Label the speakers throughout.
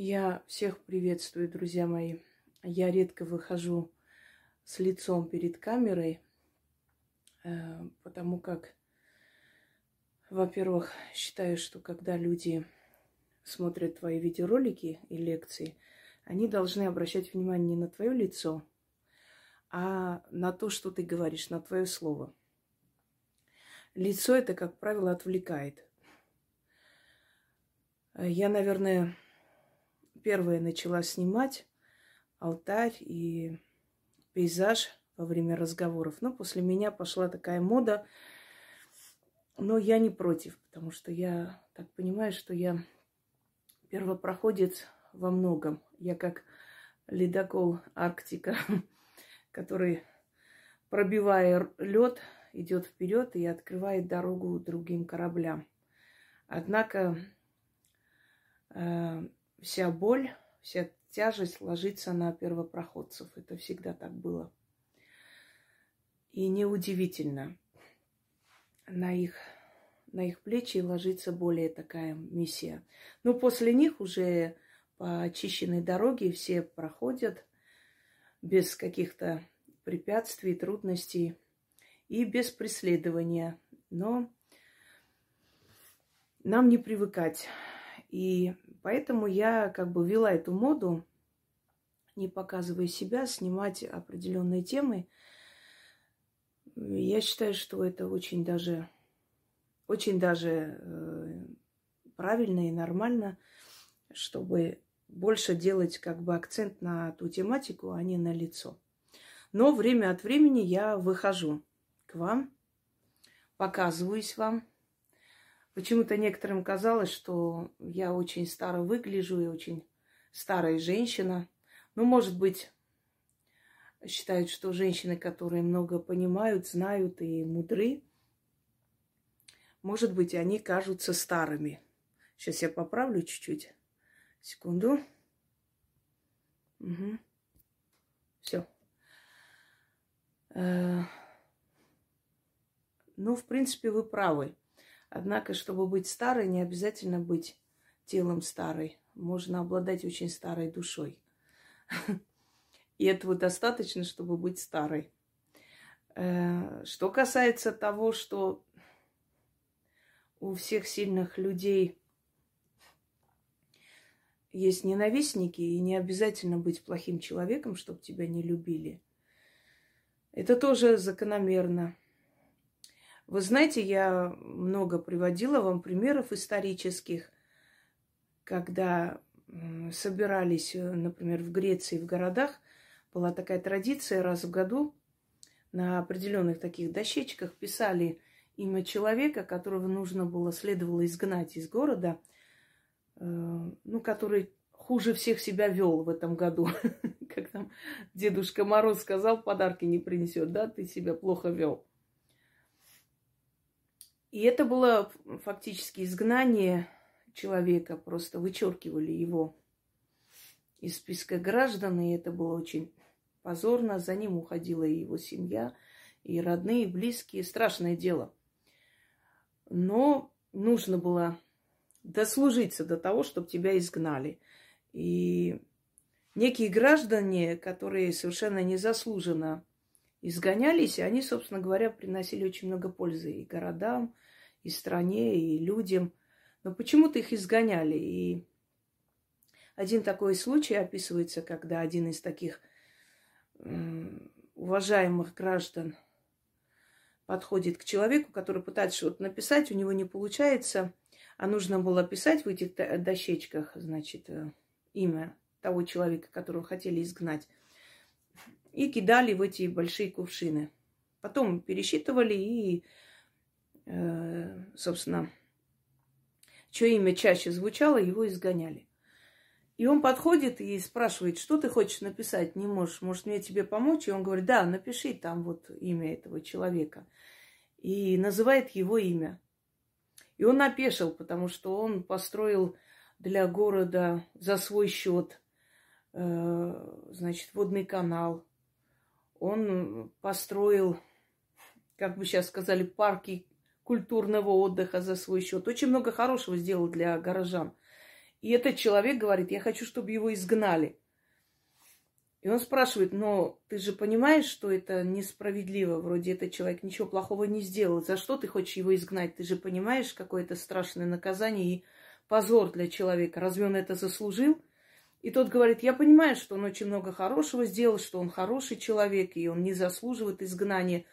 Speaker 1: Я всех приветствую, друзья мои. Я редко выхожу с лицом перед камерой, э, потому как, во-первых, считаю, что когда люди смотрят твои видеоролики и лекции, они должны обращать внимание не на твое лицо, а на то, что ты говоришь, на твое слово. Лицо это, как правило, отвлекает. Я, наверное, первая начала снимать алтарь и пейзаж во время разговоров. Но после меня пошла такая мода. Но я не против, потому что я так понимаю, что я первопроходец во многом. Я как ледокол Арктика, который, пробивая лед, идет вперед и открывает дорогу другим кораблям. Однако вся боль, вся тяжесть ложится на первопроходцев. Это всегда так было. И неудивительно, на их, на их плечи ложится более такая миссия. Но после них уже по очищенной дороге все проходят без каких-то препятствий, трудностей и без преследования. Но нам не привыкать. И поэтому я как бы вела эту моду, не показывая себя, снимать определенные темы. Я считаю, что это очень даже, очень даже э, правильно и нормально, чтобы больше делать как бы акцент на ту тематику, а не на лицо. Но время от времени я выхожу к вам, показываюсь вам, Почему-то некоторым казалось, что я очень старо выгляжу и очень старая женщина. Ну, может быть, считают, что женщины, которые много понимают, знают и мудры, может быть, они кажутся старыми. Сейчас я поправлю чуть-чуть. Секунду. Угу. Все. Э, ну, в принципе, вы правы. Однако, чтобы быть старой, не обязательно быть телом старой. Можно обладать очень старой душой. И этого достаточно, чтобы быть старой. Э, что касается того, что у всех сильных людей есть ненавистники, и не обязательно быть плохим человеком, чтобы тебя не любили. Это тоже закономерно. Вы знаете, я много приводила вам примеров исторических, когда собирались, э, например, в Греции, в городах, была такая традиция раз в году на определенных таких дощечках писали имя человека, которого нужно было, следовало изгнать из города, э, ну, который хуже всех себя вел в этом году. Как там Дедушка Мороз сказал, подарки не принесет, да, ты себя плохо вел. И это было фактически изгнание человека, просто вычеркивали его из списка граждан, и это было очень позорно. За ним уходила и его семья, и родные, и близкие. Страшное дело. Но нужно было дослужиться до того, чтобы тебя изгнали. И некие граждане, которые совершенно незаслуженно изгонялись, и они, собственно говоря, приносили очень много пользы и городам, и стране, и людям. Но почему-то их изгоняли. И один такой случай описывается, когда один из таких уважаемых граждан подходит к человеку, который пытается что-то написать, у него не получается, а нужно было писать в этих дощечках, значит, э, имя того человека, которого хотели изгнать и кидали в эти большие кувшины. Потом пересчитывали и, э, собственно, чье имя чаще звучало, его изгоняли. И он подходит и спрашивает, что ты хочешь написать, не можешь, может мне тебе помочь? И он говорит, да, напиши там вот имя этого человека. И называет его имя. И он опешил, потому что он построил для города за свой счет, э, значит, водный канал, он построил, как бы сейчас сказали, парки культурного отдыха за свой счет. Очень много хорошего сделал для горожан. И этот человек говорит, я хочу, чтобы его изгнали. И он спрашивает, но ты же понимаешь, что это несправедливо, вроде этот человек ничего плохого не сделал. За что ты хочешь его изгнать? Ты же понимаешь, какое это страшное наказание и позор для человека. Разве он это заслужил? И тот говорит, я понимаю, что он очень много хорошего сделал, что он хороший человек, и он не заслуживает изгнания.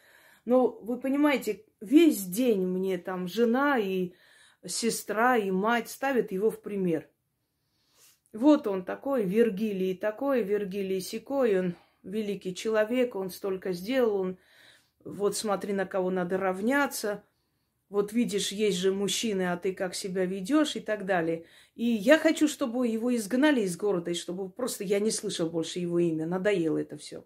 Speaker 1: Но вы понимаете, весь день мне там жена и сестра и мать ставят его в пример. Вот он такой, Вергилий такой, Вергилий сякой, он великий человек, он столько сделал, он вот смотри, на кого надо равняться – вот видишь, есть же мужчины, а ты как себя ведешь и так далее. И я хочу, чтобы его изгнали из города, и чтобы просто я не слышал больше его имя. Надоело это все.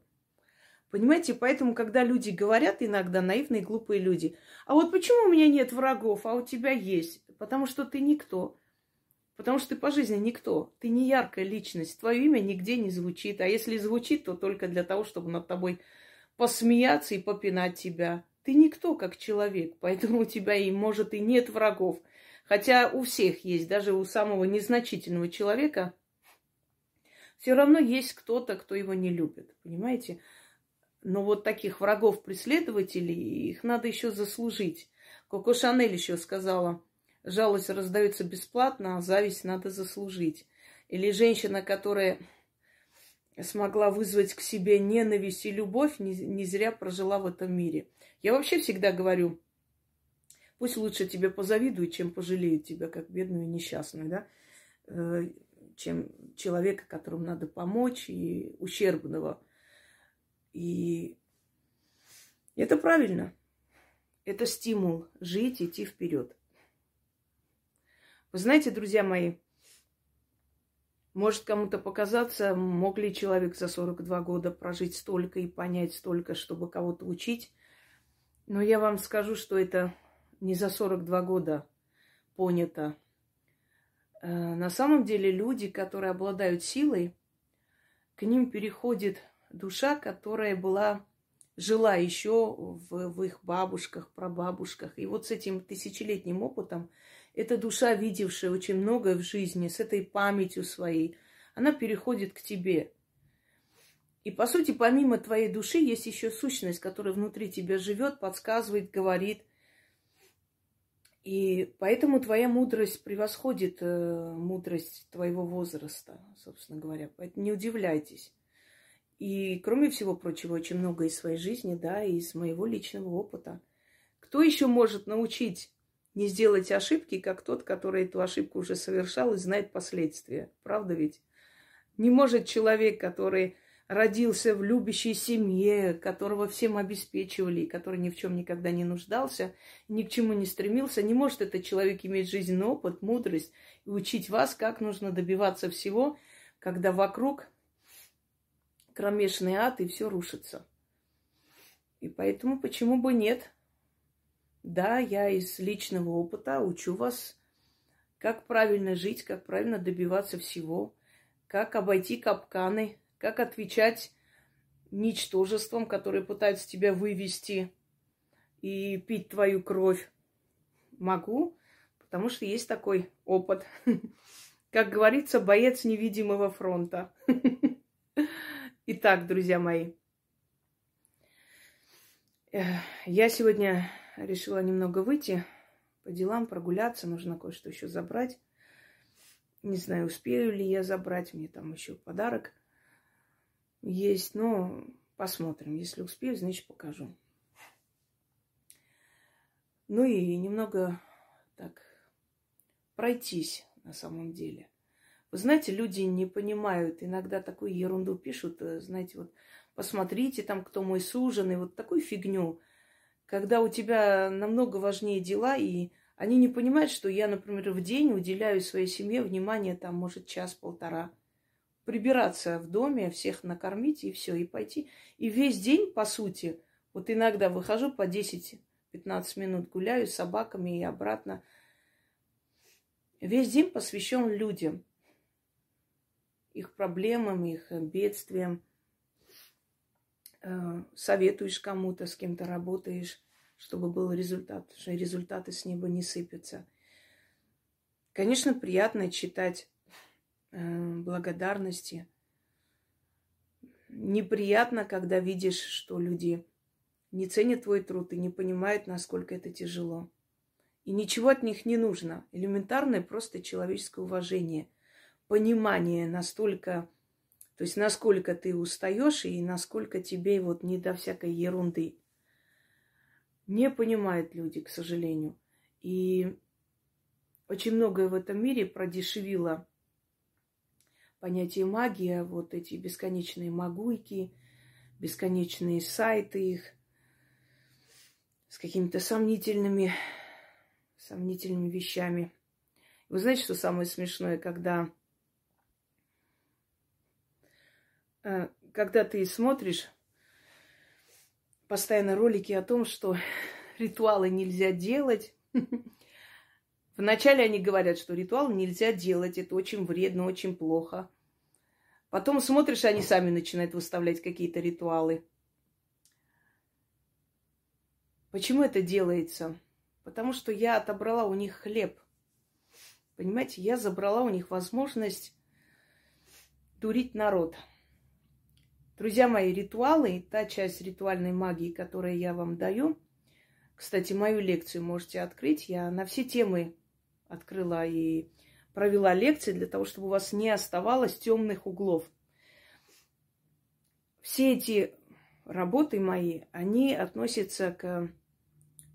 Speaker 1: Понимаете, поэтому, когда люди говорят, иногда наивные, глупые люди, а вот почему у меня нет врагов, а у тебя есть? Потому что ты никто. Потому что ты по жизни никто. Ты не яркая личность. Твое имя нигде не звучит. А если звучит, то только для того, чтобы над тобой посмеяться и попинать тебя. Ты никто как человек, поэтому у тебя и, может, и нет врагов. Хотя у всех есть, даже у самого незначительного человека, все равно есть кто-то, кто его не любит, понимаете? Но вот таких врагов-преследователей, их надо еще заслужить. Коко Шанель еще сказала, жалость раздается бесплатно, а зависть надо заслужить. Или женщина, которая смогла вызвать к себе ненависть и любовь, не, не зря прожила в этом мире. Я вообще всегда говорю, пусть лучше тебе позавидуют, чем пожалеют тебя, как бедную и несчастную, да, э, чем человека, которому надо помочь, и ущербного. И это правильно. Это стимул жить, идти вперед. Вы знаете, друзья мои, может кому-то показаться, мог ли человек за 42 года прожить столько и понять столько, чтобы кого-то учить. Но я вам скажу, что это не за 42 года понято. Э, на самом деле люди, которые обладают силой, к ним переходит душа, которая была жила еще в, в их бабушках, прабабушках. И вот с этим тысячелетним опытом эта душа, видевшая очень многое в жизни, с этой памятью своей, она переходит к тебе. И, по сути, помимо твоей души есть еще сущность, которая внутри тебя живет, подсказывает, говорит. И поэтому твоя мудрость превосходит э, мудрость твоего возраста, собственно говоря. Поэтому не удивляйтесь. И, кроме всего прочего, очень много из своей жизни, да, и из моего личного опыта. Кто еще может научить не сделать ошибки, как тот, который эту ошибку уже совершал и знает последствия? Правда ведь? Не может человек, который родился в любящей семье, которого всем обеспечивали, который ни в чем никогда не нуждался, ни к чему не стремился, не может этот человек иметь жизненный опыт, мудрость и учить вас, как нужно добиваться всего, когда вокруг кромешный ад и все рушится. И поэтому почему бы нет? Да, я из личного опыта учу вас, как правильно жить, как правильно добиваться всего, как обойти капканы, как отвечать ничтожествам, которые пытаются тебя вывести и пить твою кровь. Могу, потому что есть такой опыт. Как говорится, боец невидимого фронта. Итак, друзья мои, я сегодня решила немного выйти по делам, прогуляться. Нужно кое-что еще забрать. Не знаю, успею ли я забрать. Мне там еще подарок есть. Но посмотрим. Если успею, значит покажу. Ну и немного так пройтись на самом деле. Вы знаете, люди не понимают, иногда такую ерунду пишут, э, знаете, вот посмотрите там, кто мой суженый, вот такую фигню, когда у тебя намного важнее дела, и они не понимают, что я, например, в день уделяю своей семье внимание, там, может, час-полтора. Прибираться в доме, всех накормить и все, и пойти. И весь день, по сути, вот иногда выхожу по 10-15 минут, гуляю с собаками и обратно. Весь день посвящен людям их проблемам, их бедствиям. Э, советуешь кому-то, с кем-то работаешь, чтобы был результат, что результаты с неба не сыпятся. Конечно, приятно читать э, благодарности. Неприятно, когда видишь, что люди не ценят твой труд и не понимают, насколько это тяжело. И ничего от них не нужно. Элементарное просто человеческое уважение, понимание настолько, то есть насколько ты устаешь и насколько тебе вот не до всякой ерунды. Не понимают люди, к сожалению. И очень многое в этом мире продешевило понятие магия, вот эти бесконечные магуйки, бесконечные сайты их с какими-то сомнительными, сомнительными вещами. Вы знаете, что самое смешное, когда, э, когда ты смотришь постоянно ролики о том, что ритуалы нельзя делать. Вначале они говорят, что ритуал нельзя делать, это очень вредно, очень плохо. Потом смотришь, они сами начинают выставлять какие-то ритуалы. Почему это делается? Потому что я отобрала у них хлеб. Понимаете, я забрала у них возможность дурить народ. Друзья мои, ритуалы, та часть ритуальной магии, которую я вам даю, кстати, мою лекцию можете открыть. Я на все темы открыла и провела лекции для того, чтобы у вас не оставалось темных углов. Все эти работы мои, они относятся к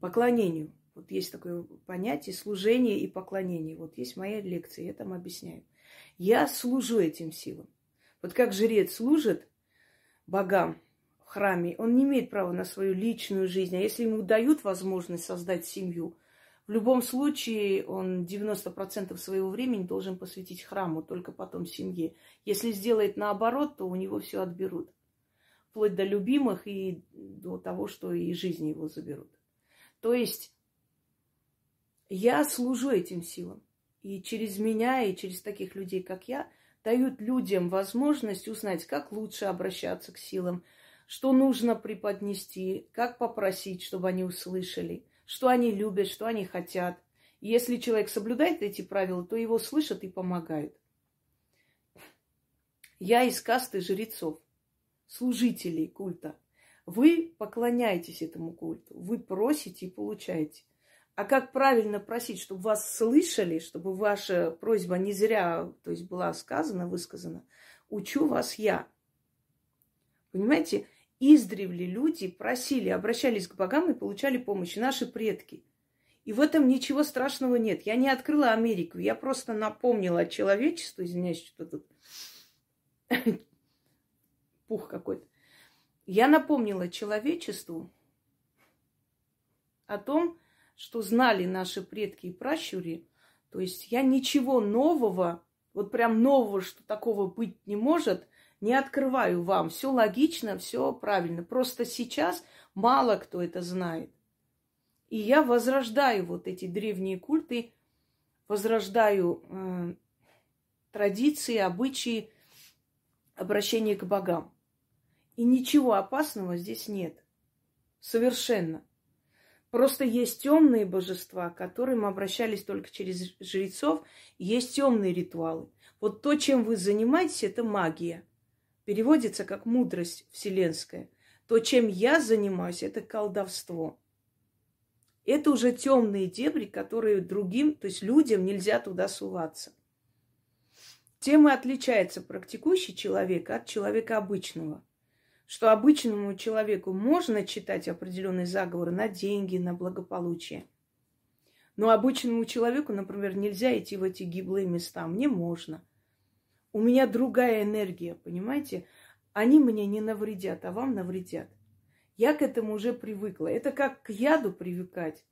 Speaker 1: поклонению. Вот есть такое понятие служение и поклонение. Вот есть моя лекция, я там объясняю. Я служу этим силам. Вот как жрец служит богам, храме, он не имеет права на свою личную жизнь. А если ему дают возможность создать семью, в любом случае он 90% своего времени должен посвятить храму, только потом семье. Если сделает наоборот, то у него все отберут. Вплоть до любимых и до того, что и жизни его заберут. То есть я служу этим силам. И через меня, и через таких людей, как я, дают людям возможность узнать, как лучше обращаться к силам, что нужно преподнести, как попросить, чтобы они услышали, что они любят, что они хотят. И если человек соблюдает эти правила, то его слышат и помогают. Я из касты жрецов, служителей культа. Вы поклоняетесь этому культу, вы просите и получаете. А как правильно просить, чтобы вас слышали, чтобы ваша просьба не зря то есть была сказана, высказана, учу вас я. Понимаете, издревле люди просили, обращались к богам и получали помощь. Наши предки. И в этом ничего страшного нет. Я не открыла Америку. Я просто напомнила человечеству, извиняюсь, что тут пух какой-то. Я напомнила человечеству о том, что знали наши предки и пращури. То есть я ничего нового, вот прям нового, что такого быть не может, не открываю вам. Все логично, все правильно. Просто сейчас мало кто это знает. И я возрождаю вот эти древние культы, возрождаю э, традиции, обычаи обращения к богам. И ничего опасного здесь нет. Совершенно. Просто есть темные божества, к которым обращались только через жрецов. Есть темные ритуалы. Вот то, чем вы занимаетесь, это магия переводится как мудрость вселенская. То, чем я занимаюсь, это колдовство. Это уже темные дебри, которые другим, то есть людям нельзя туда суваться. Тем и отличается практикующий человек от человека обычного. Что обычному человеку можно читать определенные заговоры на деньги, на благополучие. Но обычному человеку, например, нельзя идти в эти гиблые места. Мне можно – у меня другая энергия, понимаете? Они мне не навредят, а вам навредят. Я к этому уже привыкла. Это как к яду привыкать.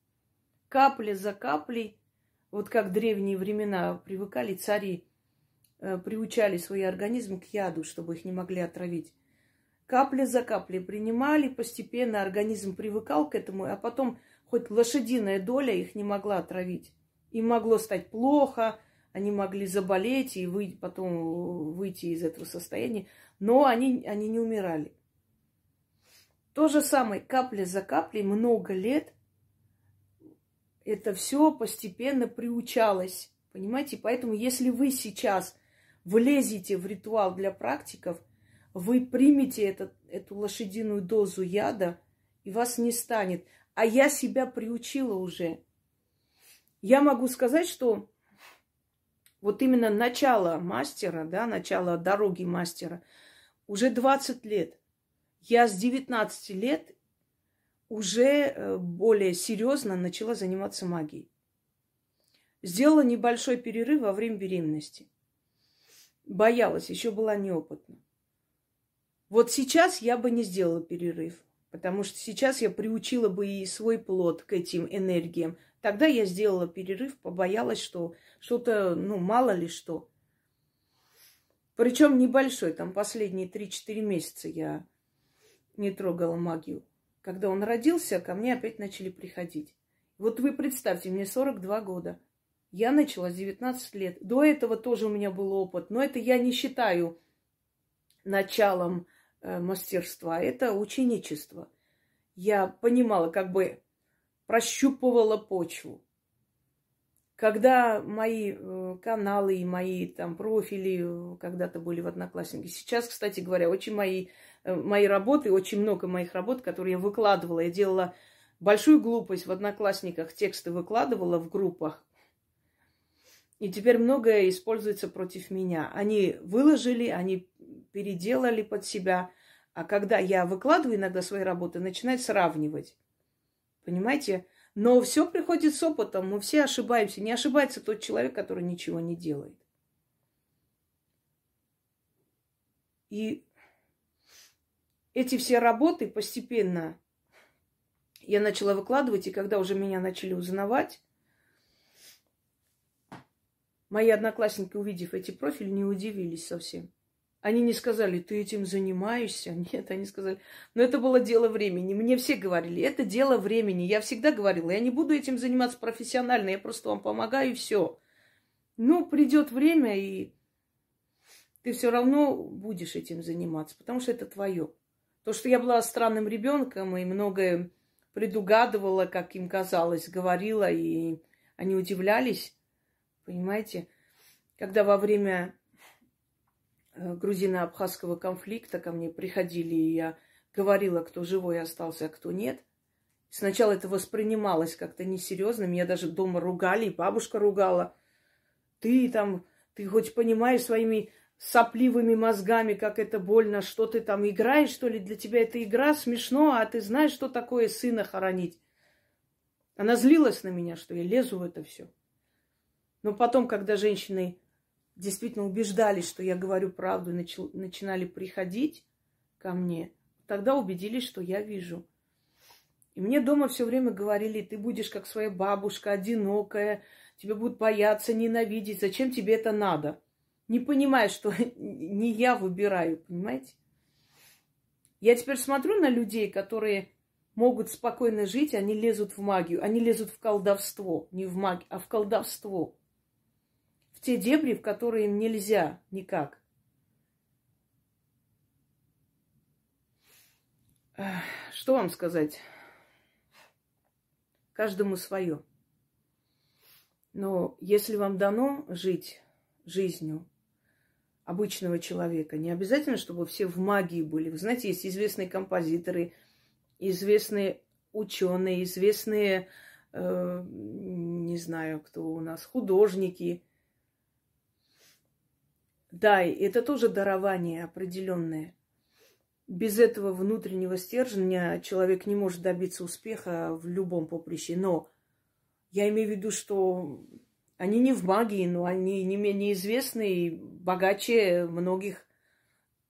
Speaker 1: Капля за каплей, вот как в древние времена привыкали цари, э, приучали свой организм к яду, чтобы их не могли отравить. Капля за каплей принимали, постепенно организм привыкал к этому, а потом хоть лошадиная доля их не могла отравить. Им могло стать плохо, они могли заболеть и выйти, потом выйти из этого состояния, но они, они не умирали. То же самое, капля за каплей, много лет, это все постепенно приучалось. Понимаете? Поэтому если вы сейчас влезете в ритуал для практиков, вы примете этот, эту лошадиную дозу яда, и вас не станет. А я себя приучила уже. Я могу сказать, что вот именно начало мастера, да, начало дороги мастера, уже 20 лет. Я с 19 лет уже э, более серьезно начала заниматься магией. Сделала небольшой перерыв во время беременности. Боялась, еще была неопытна. Вот сейчас я бы не сделала перерыв, потому что сейчас я приучила бы и свой плод к этим энергиям. Тогда я сделала перерыв, побоялась, что что-то, ну, мало ли что. Причем небольшой, там последние 3-4 месяца я не трогала магию. Когда он родился, ко мне опять начали приходить. Вот вы представьте, мне 42 года. Я начала с 19 лет. До этого тоже у меня был опыт, но это я не считаю началом мастерства. Это ученичество. Я понимала, как бы прощупывала почву. Когда мои э, каналы и мои там профили э, когда-то были в Однокласснике, сейчас, кстати говоря, очень мои, э, мои работы, очень много моих работ, которые я выкладывала, я делала большую глупость в Одноклассниках, тексты выкладывала в группах, и теперь многое используется против меня. Они выложили, они переделали под себя. А когда я выкладываю иногда свои работы, начинают сравнивать. Понимаете? Но все приходит с опытом. Мы все ошибаемся. Не ошибается тот человек, который ничего не делает. И эти все работы постепенно я начала выкладывать, и когда уже меня начали узнавать, Мои одноклассники, увидев эти профили, не удивились совсем. Они не сказали, ты этим занимаешься. Нет, они сказали, но это было дело времени. Мне все говорили, это дело времени. Я всегда говорила, я не буду этим заниматься профессионально, я просто вам помогаю и все. Но придет время, и ты все равно будешь этим заниматься, потому что это твое. То, что я была странным ребенком и многое предугадывала, как им казалось, говорила, и они удивлялись, Понимаете? Когда во время грузино-абхазского конфликта ко мне приходили, и я говорила, кто живой остался, а кто нет. Сначала это воспринималось как-то несерьезно. Меня даже дома ругали, и бабушка ругала. Ты там, ты хоть понимаешь своими сопливыми мозгами, как это больно, что ты там играешь, что ли? Для тебя это игра смешно, а ты знаешь, что такое сына хоронить. Она злилась на меня, что я лезу в это все. Но потом, когда женщины действительно убеждались, что я говорю правду, и начи- начинали приходить ко мне, тогда убедились, что я вижу. И мне дома все время говорили, ты будешь как своя бабушка, одинокая, тебя будут бояться, ненавидеть, зачем тебе это надо? Не понимая, что не я выбираю, понимаете? Я теперь смотрю на людей, которые могут спокойно жить, они лезут в магию, они лезут в колдовство, не в магию, а в колдовство те дебри, в которые им нельзя никак. Что вам сказать? Каждому свое. Но если вам дано жить жизнью обычного человека, не обязательно, чтобы все в магии были. Вы знаете, есть известные композиторы, известные ученые, известные, э, не знаю, кто у нас, художники – да, и это тоже дарование определенное. Без этого внутреннего стержня человек не может добиться успеха в любом поприще. Но я имею в виду, что они не в магии, но они не менее известны и богаче многих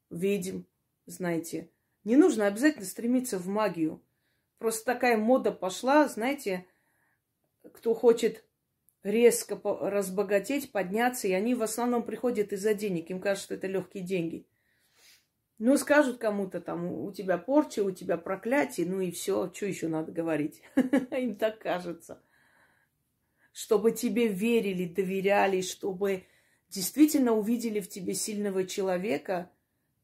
Speaker 1: ведьм, знаете. Не нужно обязательно стремиться в магию. Просто такая мода пошла, знаете, кто хочет резко разбогатеть, подняться, и они в основном приходят из-за денег. Им кажется, что это легкие деньги. Ну, скажут кому-то там, у тебя порча, у тебя проклятие, ну и все, что еще надо говорить? Им так кажется. Чтобы тебе верили, доверяли, чтобы действительно увидели в тебе сильного человека,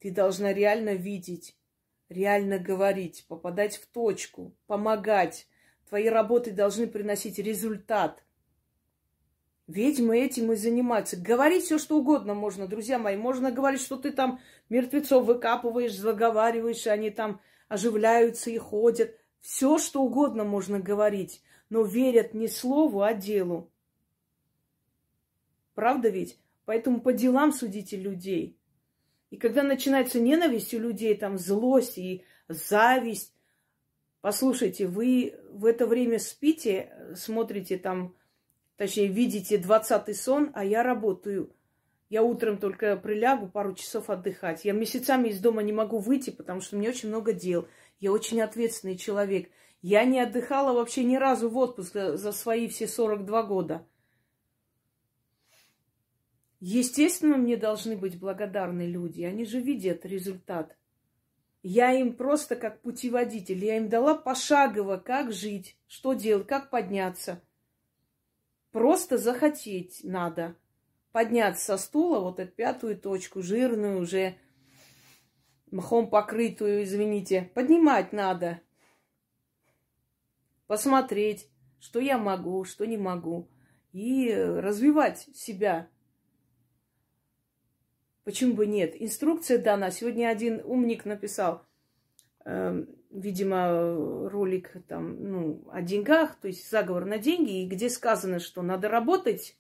Speaker 1: ты должна реально видеть, реально говорить, попадать в точку, помогать. Твои работы должны приносить результат – Ведьмы этим и занимаются. Говорить все, что угодно можно, друзья мои. Можно говорить, что ты там мертвецов выкапываешь, заговариваешь, они там оживляются и ходят. Все, что угодно можно говорить, но верят не слову, а делу. Правда ведь? Поэтому по делам судите людей. И когда начинается ненависть у людей, там злость и зависть, послушайте, вы в это время спите, смотрите там, точнее, видите двадцатый сон, а я работаю. Я утром только прилягу пару часов отдыхать. Я месяцами из дома не могу выйти, потому что мне очень много дел. Я очень ответственный человек. Я не отдыхала вообще ни разу в отпуск за свои все 42 года. Естественно, мне должны быть благодарны люди. Они же видят результат. Я им просто как путеводитель. Я им дала пошагово, как жить, что делать, как подняться. Просто захотеть надо. Подняться со стула, вот эту пятую точку, жирную уже, мхом покрытую, извините. Поднимать надо. Посмотреть, что я могу, что не могу. И развивать себя. Почему бы нет? Инструкция дана. Сегодня один умник написал, э, видимо, ролик там, ну, о деньгах, то есть заговор на деньги, и где сказано, что надо работать,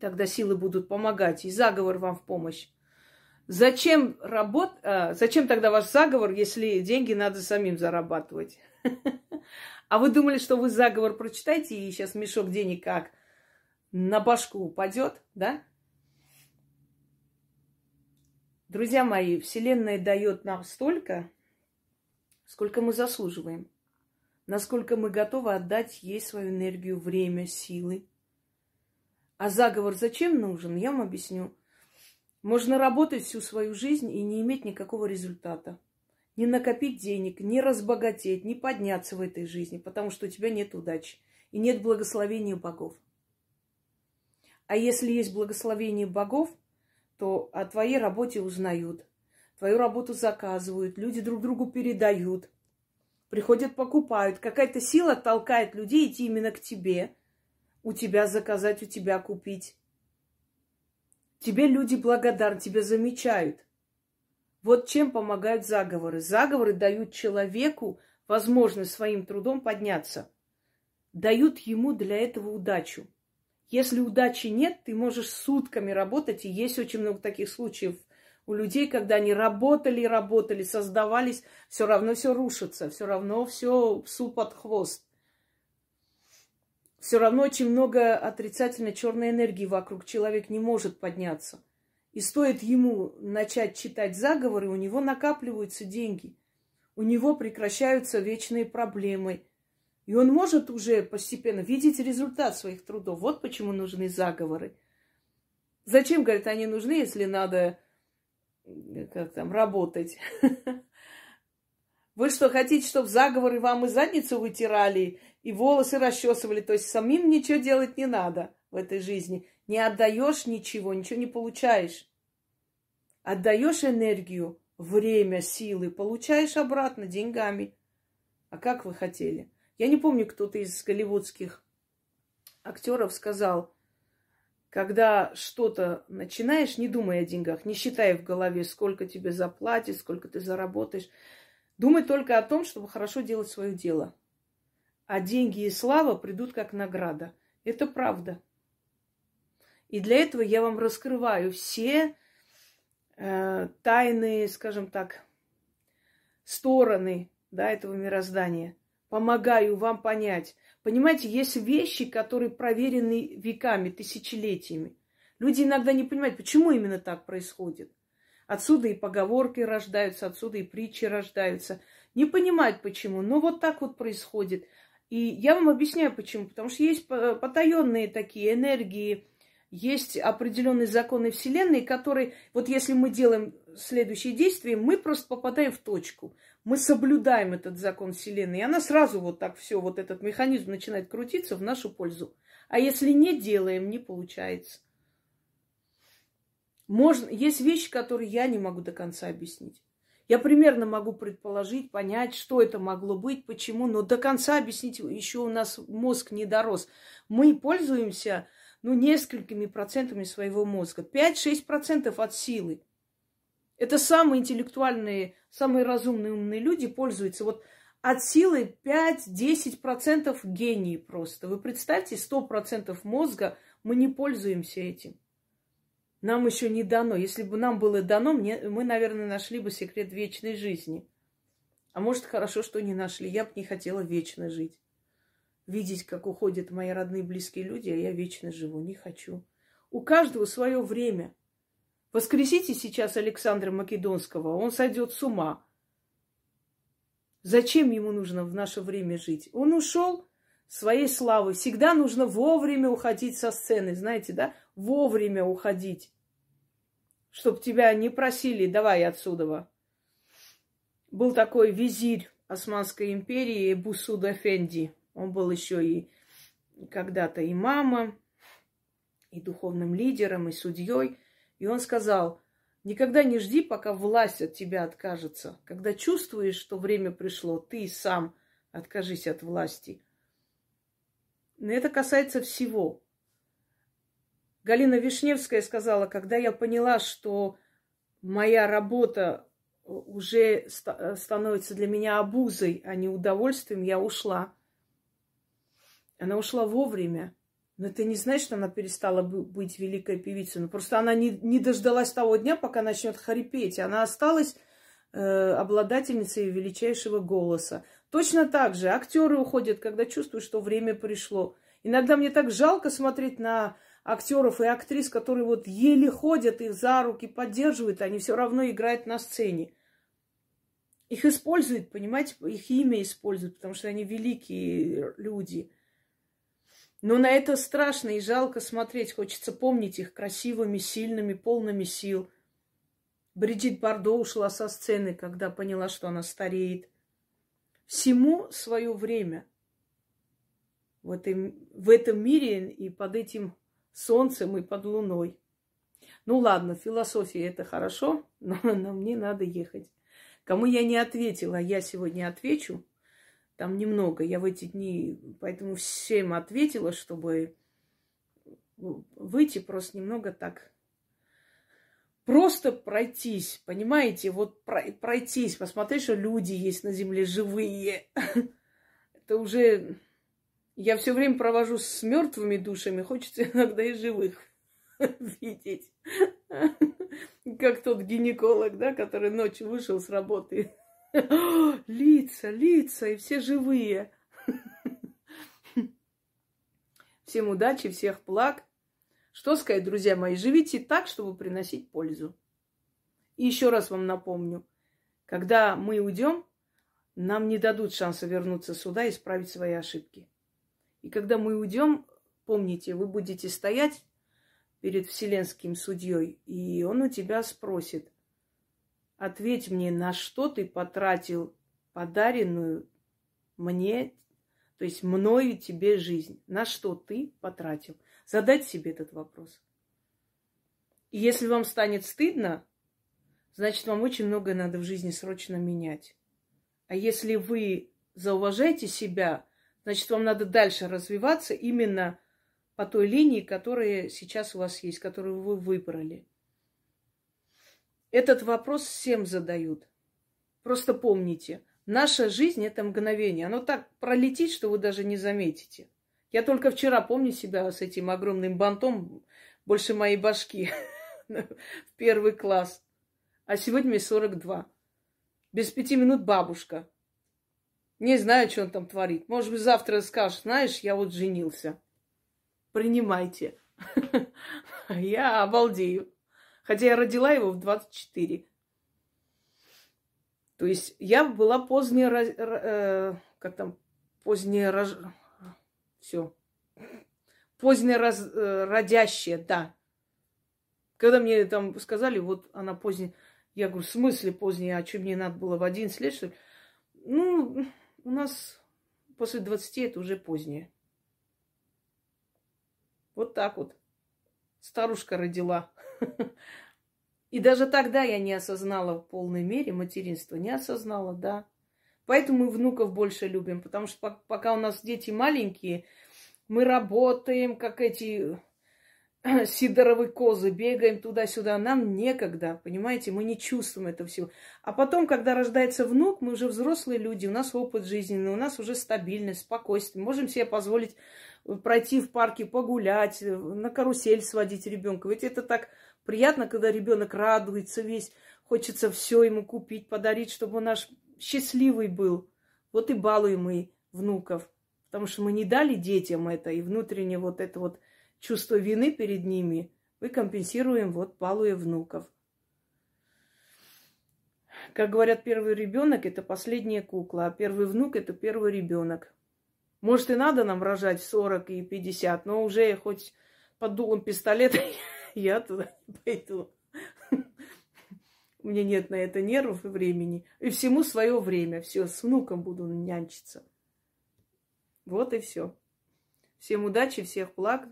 Speaker 1: тогда силы будут помогать, и заговор вам в помощь. Зачем работ... а, зачем тогда ваш заговор, если деньги надо самим зарабатывать? А вы думали, что вы заговор прочитаете, и сейчас мешок денег как на башку упадет, да? Друзья мои, Вселенная дает нам столько, сколько мы заслуживаем. Насколько мы готовы отдать ей свою энергию, время, силы. А заговор зачем нужен, я вам объясню. Можно работать всю свою жизнь и не иметь никакого результата. Не накопить денег, не разбогатеть, не подняться в этой жизни, потому что у тебя нет удачи и нет благословения богов. А если есть благословение богов – то о твоей работе узнают, твою работу заказывают, люди друг другу передают, приходят, покупают. Какая-то сила толкает людей идти именно к тебе, у тебя заказать, у тебя купить. Тебе люди благодарны, тебя замечают. Вот чем помогают заговоры. Заговоры дают человеку возможность своим трудом подняться. Дают ему для этого удачу. Если удачи нет, ты можешь сутками работать, и есть очень много таких случаев у людей, когда они работали, работали, создавались, все равно все рушится, все равно все псу под хвост. Все равно очень много отрицательной черной энергии вокруг. Человек не может подняться. И стоит ему начать читать заговоры, у него накапливаются деньги. У него прекращаются вечные проблемы – и он может уже постепенно видеть результат своих трудов. Вот почему нужны заговоры. Зачем, говорят, они нужны, если надо как там, работать? Вы что, хотите, чтобы заговоры вам и задницу вытирали, и волосы расчесывали? То есть самим ничего делать не надо в этой жизни. Не отдаешь ничего, ничего не получаешь. Отдаешь энергию, время, силы, получаешь обратно деньгами. А как вы хотели? Я не помню, кто-то из голливудских актеров сказал, когда что-то начинаешь, не думай о деньгах, не считай в голове, сколько тебе заплатят, сколько ты заработаешь. Думай только о том, чтобы хорошо делать свое дело. А деньги и слава придут как награда. Это правда. И для этого я вам раскрываю все э, тайные, скажем так, стороны да, этого мироздания – помогаю вам понять. Понимаете, есть вещи, которые проверены веками, тысячелетиями. Люди иногда не понимают, почему именно так происходит. Отсюда и поговорки рождаются, отсюда и притчи рождаются. Не понимают почему, но вот так вот происходит. И я вам объясняю почему. Потому что есть потаенные такие энергии, есть определенные законы Вселенной, которые, вот если мы делаем следующие действия, мы просто попадаем в точку мы соблюдаем этот закон Вселенной, и она сразу вот так все, вот этот механизм начинает крутиться в нашу пользу. А если не делаем, не получается. Можно, есть вещи, которые я не могу до конца объяснить. Я примерно могу предположить, понять, что это могло быть, почему, но до конца объяснить еще у нас мозг не дорос. Мы пользуемся ну, несколькими процентами своего мозга. 5-6 процентов от силы. Это самые интеллектуальные, самые разумные, умные люди пользуются. Вот от силы 5-10% гении просто. Вы представьте, 100% мозга мы не пользуемся этим. Нам еще не дано. Если бы нам было дано, мне, мы, наверное, нашли бы секрет вечной жизни. А может, хорошо, что не нашли. Я бы не хотела вечно жить. Видеть, как уходят мои родные близкие люди, а я вечно живу. Не хочу. У каждого свое время. Воскресите сейчас Александра Македонского, он сойдет с ума. Зачем ему нужно в наше время жить? Он ушел своей славы. Всегда нужно вовремя уходить со сцены, знаете, да? Вовремя уходить. Чтоб тебя не просили, давай отсюда. Был такой визирь Османской империи Бусуд Эфенди. Он был еще и когда-то имамом, и духовным лидером, и судьей. И он сказал, Никогда не жди, пока власть от тебя откажется. Когда чувствуешь, что время пришло, ты сам откажись от власти. Но это касается всего. Галина Вишневская сказала, когда я поняла, что моя работа уже становится для меня обузой, а не удовольствием, я ушла. Она ушла вовремя. Но это не значит, что она перестала быть великой певицей. Но просто она не, не дождалась того дня, пока начнет хрипеть. Она осталась э, обладательницей величайшего голоса. Точно так же актеры уходят, когда чувствуют, что время пришло. Иногда мне так жалко смотреть на актеров и актрис, которые вот еле ходят, их за руки поддерживают, они все равно играют на сцене. Их используют, понимаете, их имя используют, потому что они великие люди – но на это страшно и жалко смотреть. Хочется помнить их красивыми, сильными, полными сил. Бриджит Бардо ушла со сцены, когда поняла, что она стареет. Всему свое время. В этом, в этом мире и под этим солнцем, и под луной. Ну ладно, философия это хорошо, но, но мне надо ехать. Кому я не ответила, я сегодня отвечу. Там немного. Я в эти дни поэтому всем ответила, чтобы выйти просто немного так. Просто пройтись, понимаете? Вот пройтись, посмотреть, что люди есть на земле живые. Это уже... Я все время провожу с мертвыми душами, хочется иногда и живых видеть. Как тот гинеколог, да, который ночью вышел с работы Лица, лица, и все живые. Всем удачи, всех благ. Что сказать, друзья мои, живите так, чтобы приносить пользу. И еще раз вам напомню, когда мы уйдем, нам не дадут шанса вернуться сюда и исправить свои ошибки. И когда мы уйдем, помните, вы будете стоять перед вселенским судьей, и он у тебя спросит, Ответь мне, на что ты потратил подаренную мне, то есть мною тебе жизнь? На что ты потратил? Задать себе этот вопрос. И если вам станет стыдно, значит, вам очень многое надо в жизни срочно менять. А если вы зауважаете себя, значит, вам надо дальше развиваться именно по той линии, которая сейчас у вас есть, которую вы выбрали. Этот вопрос всем задают. Просто помните, наша жизнь это мгновение. Оно так пролетит, что вы даже не заметите. Я только вчера помню себя с этим огромным бантом больше моей башки в первый класс. А сегодня мне 42. Без пяти минут бабушка. Не знаю, что он там творит. Может быть, завтра скажешь, знаешь, я вот женился. Принимайте. Я обалдею. Хотя я родила его в 24. То есть я была поздняя, э, как там, поздняя, рож... все, поздняя раз, э, родящая, да. Когда мне там сказали, вот она поздняя, я говорю, в смысле поздняя, а что мне надо было в 11 лет, что ли? Ну, у нас после 20 это уже позднее. Вот так вот. Старушка родила. И даже тогда я не осознала в полной мере материнство. Не осознала, да. Поэтому мы внуков больше любим, потому что пока у нас дети маленькие, мы работаем, как эти сидоровы козы, бегаем туда-сюда. Нам некогда, понимаете, мы не чувствуем этого всего. А потом, когда рождается внук, мы уже взрослые люди, у нас опыт жизненный, у нас уже стабильность, спокойствие. Можем себе позволить пройти в парке, погулять, на карусель сводить ребенка. Ведь это так приятно, когда ребенок радуется весь, хочется все ему купить, подарить, чтобы он наш счастливый был. Вот и балуем мы внуков. Потому что мы не дали детям это, и внутренне вот это вот чувство вины перед ними мы компенсируем, вот балуя внуков. Как говорят, первый ребенок это последняя кукла, а первый внук это первый ребенок. Может, и надо нам рожать 40 и 50, но уже хоть под дулом пистолета я туда не пойду. У меня нет на это нервов и времени. И всему свое время. Все, с внуком буду нянчиться. Вот и все. Всем удачи, всех благ.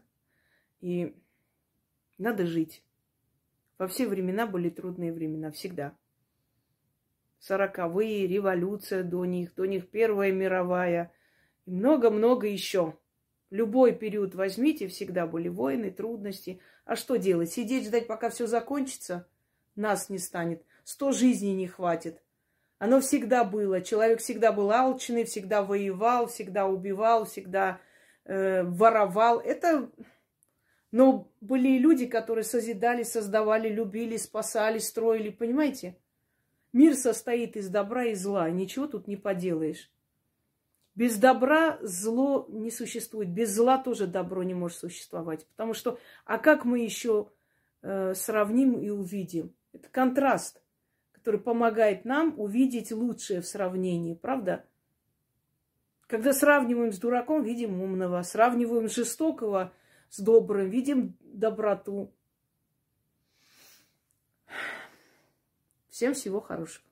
Speaker 1: И надо жить. Во все времена были трудные времена, всегда. Сороковые, революция до них, до них Первая мировая и много-много еще. Любой период возьмите, всегда были войны, трудности. А что делать? Сидеть, ждать, пока все закончится? Нас не станет. Сто жизней не хватит. Оно всегда было. Человек всегда был алчный, всегда воевал, всегда убивал, всегда э, воровал. Это но были и люди, которые созидали, создавали, любили, спасали, строили. Понимаете? Мир состоит из добра и зла. Ничего тут не поделаешь. Без добра зло не существует. Без зла тоже добро не может существовать. Потому что, а как мы еще э, сравним и увидим? Это контраст, который помогает нам увидеть лучшее в сравнении, правда? Когда сравниваем с дураком, видим умного. Сравниваем жестокого – с добрым, видим доброту. Всем всего хорошего.